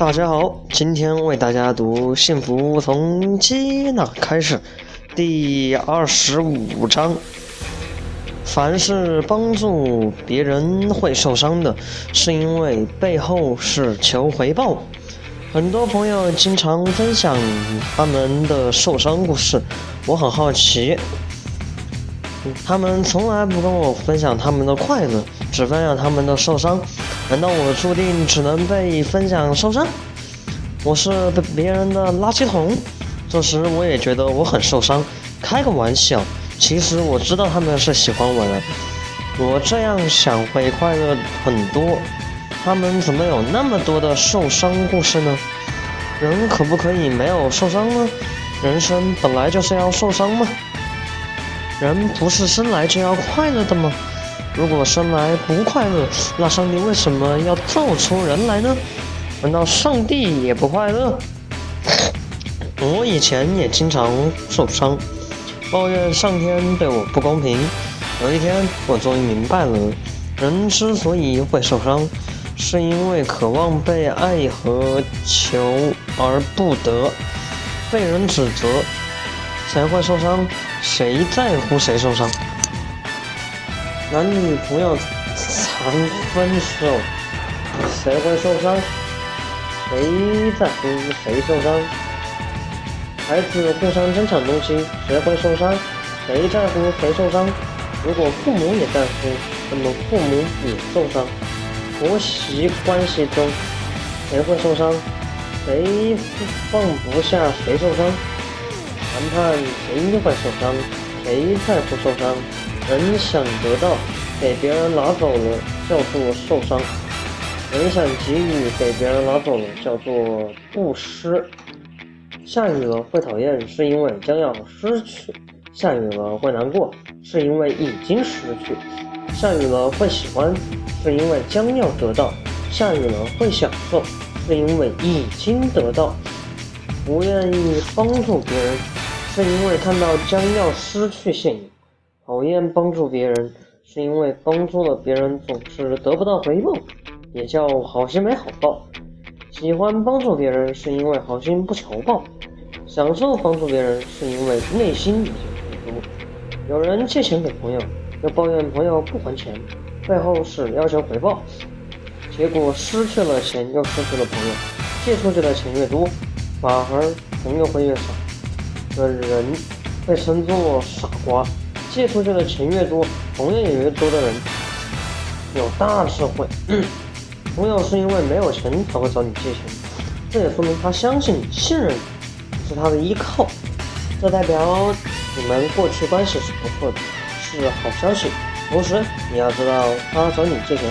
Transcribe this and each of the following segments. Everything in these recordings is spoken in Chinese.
大家好，今天为大家读《幸福从接纳开始》第二十五章。凡是帮助别人会受伤的，是因为背后是求回报。很多朋友经常分享他们的受伤故事，我很好奇，他们从来不跟我分享他们的快乐，只分享他们的受伤。难道我注定只能被分享受伤？我是别人的垃圾桶。这时我也觉得我很受伤。开个玩笑，其实我知道他们是喜欢我的。我这样想会快乐很多。他们怎么有那么多的受伤故事呢？人可不可以没有受伤呢？人生本来就是要受伤吗？人不是生来就要快乐的吗？如果生来不快乐，那上帝为什么要造出人来呢？难道上帝也不快乐？我以前也经常受伤，抱怨上天对我不公平。有一天，我终于明白了，人之所以会受伤，是因为渴望被爱和求而不得，被人指责才会受伤。谁在乎谁受伤？男女朋友常分手，谁会受伤？谁在乎谁受伤？孩子互相争抢东西，谁会受伤？谁在乎谁受伤？如果父母也在乎，那么父母也受伤。婆媳关系中，谁会受伤？谁放不下谁受伤？谈判谁会受伤？谁在乎受伤？人想得到，给别人拿走了，叫做受伤；人想给予，给别人拿走了，叫做布施。下雨了会讨厌，是因为将要失去；下雨了会难过，是因为已经失去；下雨了会喜欢，是因为将要得到；下雨了会享受，是因为已经得到。不愿意帮助别人，是因为看到将要失去现有。讨厌帮助别人，是因为帮助了别人总是得不到回报，也叫好心没好报。喜欢帮助别人，是因为好心不求报；享受帮助别人，是因为内心已经付出。有人借钱给朋友，又抱怨朋友不还钱，背后是要求回报，结果失去了钱，又失去了朋友。借出去的钱越多，反而朋友会越少。的人被称作傻瓜。借出去的钱越多，同样也越多的人有大智慧。朋友是因为没有钱才会找你借钱，这也说明他相信你、信任你，是他的依靠。这代表你们过去关系是不错的，是好消息。同时，你要知道，他找你借钱，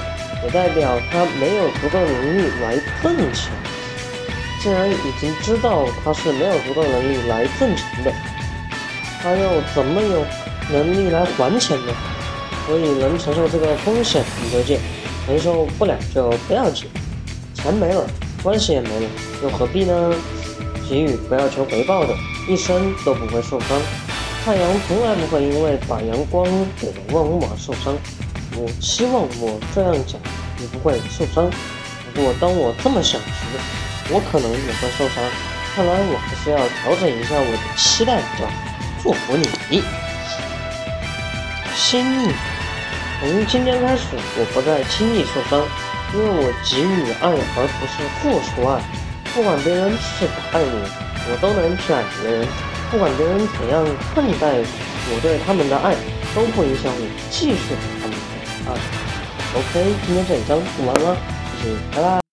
也代表他没有足够能力来挣钱。既然已经知道他是没有足够能力来挣钱的，他又怎么有？能力来还钱呢，所以能承受这个风险你就借，承受不了就不要借。钱没了，关系也没了，又何必呢？给予不要求回报的，一生都不会受伤。太阳从来不会因为把阳光给了万物而受伤。我希望我这样讲，你不会受伤。不过当我这么想时，我可能也会受伤。看来我还是要调整一下我的期待，叫祝福你。心意，从今天开始，我不再轻易受伤，因为我给予爱，而不是付出爱。不管别人是否爱我，我都能去爱别人。不管别人怎样看待我对他们的爱，都不影响我继续对他们的爱。OK，今天这一章读完了，谢谢，拜拜。